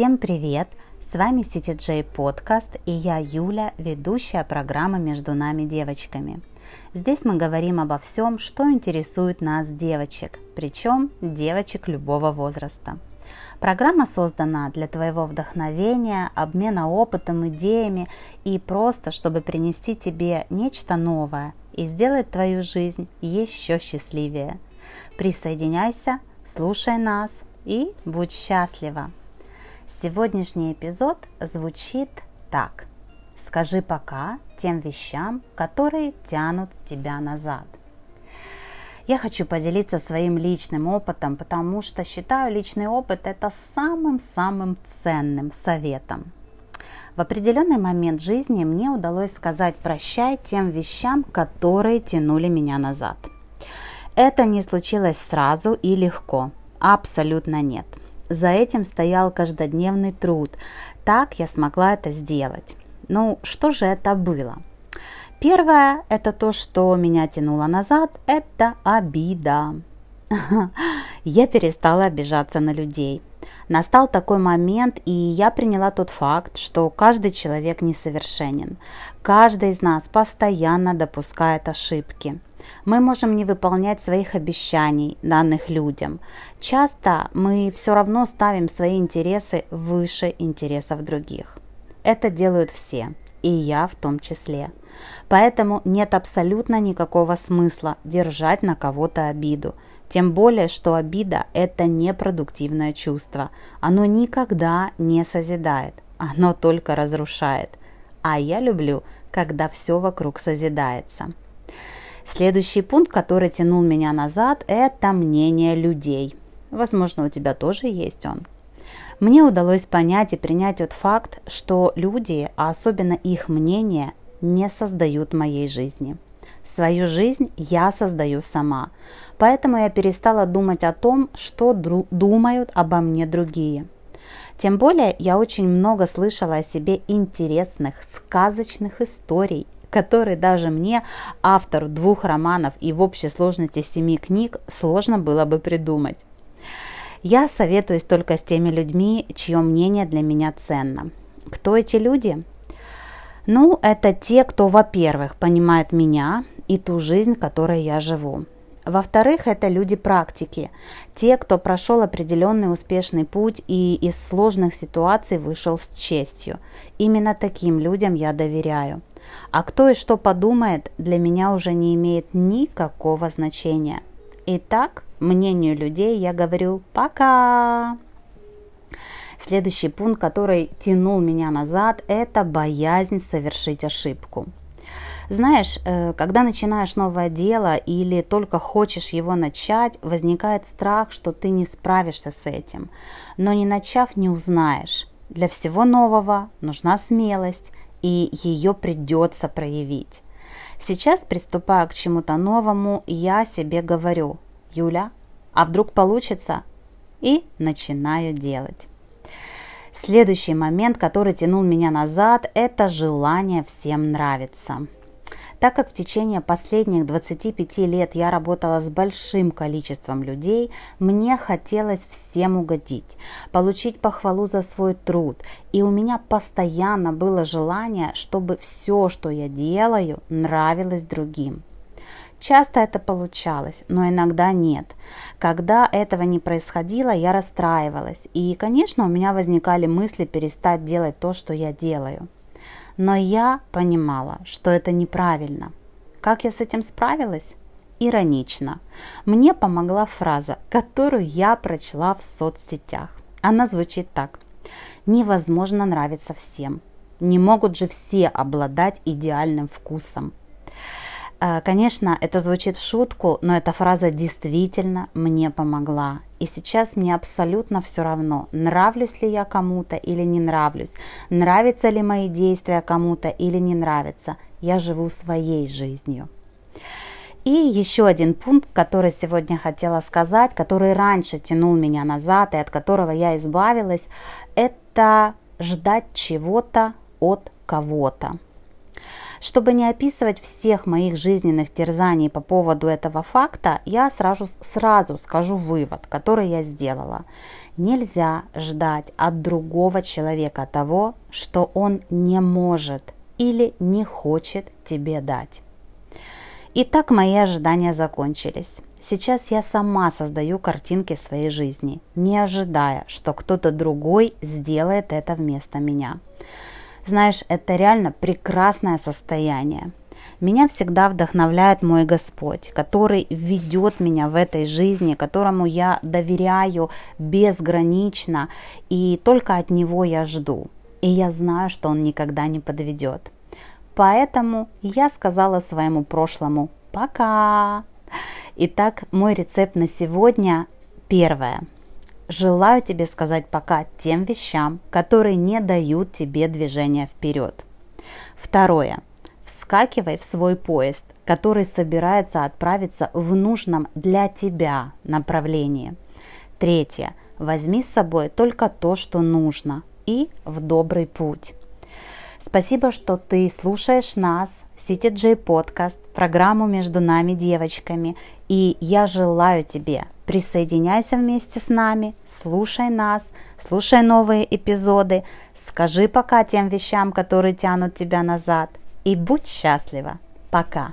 Всем привет! С вами CTJ подкаст и я Юля, ведущая программы «Между нами девочками». Здесь мы говорим обо всем, что интересует нас девочек, причем девочек любого возраста. Программа создана для твоего вдохновения, обмена опытом, идеями и просто, чтобы принести тебе нечто новое и сделать твою жизнь еще счастливее. Присоединяйся, слушай нас и будь счастлива! Сегодняшний эпизод звучит так. Скажи пока тем вещам, которые тянут тебя назад. Я хочу поделиться своим личным опытом, потому что считаю личный опыт это самым-самым ценным советом. В определенный момент жизни мне удалось сказать прощай тем вещам, которые тянули меня назад. Это не случилось сразу и легко, абсолютно нет. За этим стоял каждодневный труд. Так я смогла это сделать. Ну, что же это было? Первое – это то, что меня тянуло назад, это обида. Я перестала обижаться на людей. Настал такой момент, и я приняла тот факт, что каждый человек несовершенен. Каждый из нас постоянно допускает ошибки. Мы можем не выполнять своих обещаний, данных людям. Часто мы все равно ставим свои интересы выше интересов других. Это делают все, и я в том числе. Поэтому нет абсолютно никакого смысла держать на кого-то обиду. Тем более, что обида – это непродуктивное чувство. Оно никогда не созидает, оно только разрушает. А я люблю, когда все вокруг созидается. Следующий пункт, который тянул меня назад, это мнение людей. Возможно, у тебя тоже есть он. Мне удалось понять и принять тот факт, что люди, а особенно их мнение, не создают моей жизни. Свою жизнь я создаю сама, поэтому я перестала думать о том, что думают обо мне другие. Тем более я очень много слышала о себе интересных, сказочных историй который даже мне, автору двух романов и в общей сложности семи книг, сложно было бы придумать. Я советуюсь только с теми людьми, чье мнение для меня ценно. Кто эти люди? Ну, это те, кто, во-первых, понимает меня и ту жизнь, которой я живу. Во-вторых, это люди практики, те, кто прошел определенный успешный путь и из сложных ситуаций вышел с честью. Именно таким людям я доверяю. А кто и что подумает, для меня уже не имеет никакого значения. Итак, мнению людей я говорю «пока». Следующий пункт, который тянул меня назад, это боязнь совершить ошибку. Знаешь, э, когда начинаешь новое дело или только хочешь его начать, возникает страх, что ты не справишься с этим. Но не начав, не узнаешь. Для всего нового нужна смелость, и ее придется проявить. Сейчас, приступая к чему-то новому, я себе говорю, Юля, а вдруг получится? И начинаю делать. Следующий момент, который тянул меня назад, это желание всем нравиться. Так как в течение последних 25 лет я работала с большим количеством людей, мне хотелось всем угодить, получить похвалу за свой труд. И у меня постоянно было желание, чтобы все, что я делаю, нравилось другим. Часто это получалось, но иногда нет. Когда этого не происходило, я расстраивалась. И, конечно, у меня возникали мысли перестать делать то, что я делаю. Но я понимала, что это неправильно. Как я с этим справилась? Иронично. Мне помогла фраза, которую я прочла в соцсетях. Она звучит так. Невозможно нравиться всем. Не могут же все обладать идеальным вкусом. Э, конечно, это звучит в шутку, но эта фраза действительно мне помогла. И сейчас мне абсолютно все равно, нравлюсь ли я кому-то или не нравлюсь, нравятся ли мои действия кому-то или не нравятся. Я живу своей жизнью. И еще один пункт, который сегодня хотела сказать, который раньше тянул меня назад и от которого я избавилась, это ждать чего-то от кого-то. Чтобы не описывать всех моих жизненных терзаний по поводу этого факта, я сразу, сразу скажу вывод, который я сделала. Нельзя ждать от другого человека того, что он не может или не хочет тебе дать. Итак, мои ожидания закончились. Сейчас я сама создаю картинки своей жизни, не ожидая, что кто-то другой сделает это вместо меня. Знаешь, это реально прекрасное состояние. Меня всегда вдохновляет мой Господь, который ведет меня в этой жизни, которому я доверяю безгранично, и только от Него я жду. И я знаю, что Он никогда не подведет. Поэтому я сказала своему прошлому «пока». Итак, мой рецепт на сегодня первое. Желаю тебе сказать пока тем вещам, которые не дают тебе движения вперед. Второе. Вскакивай в свой поезд, который собирается отправиться в нужном для тебя направлении. Третье. Возьми с собой только то, что нужно, и в добрый путь. Спасибо, что ты слушаешь нас, CTJ Podcast, программу «Между нами девочками». И я желаю тебе Присоединяйся вместе с нами, слушай нас, слушай новые эпизоды, скажи пока тем вещам, которые тянут тебя назад, и будь счастлива. Пока.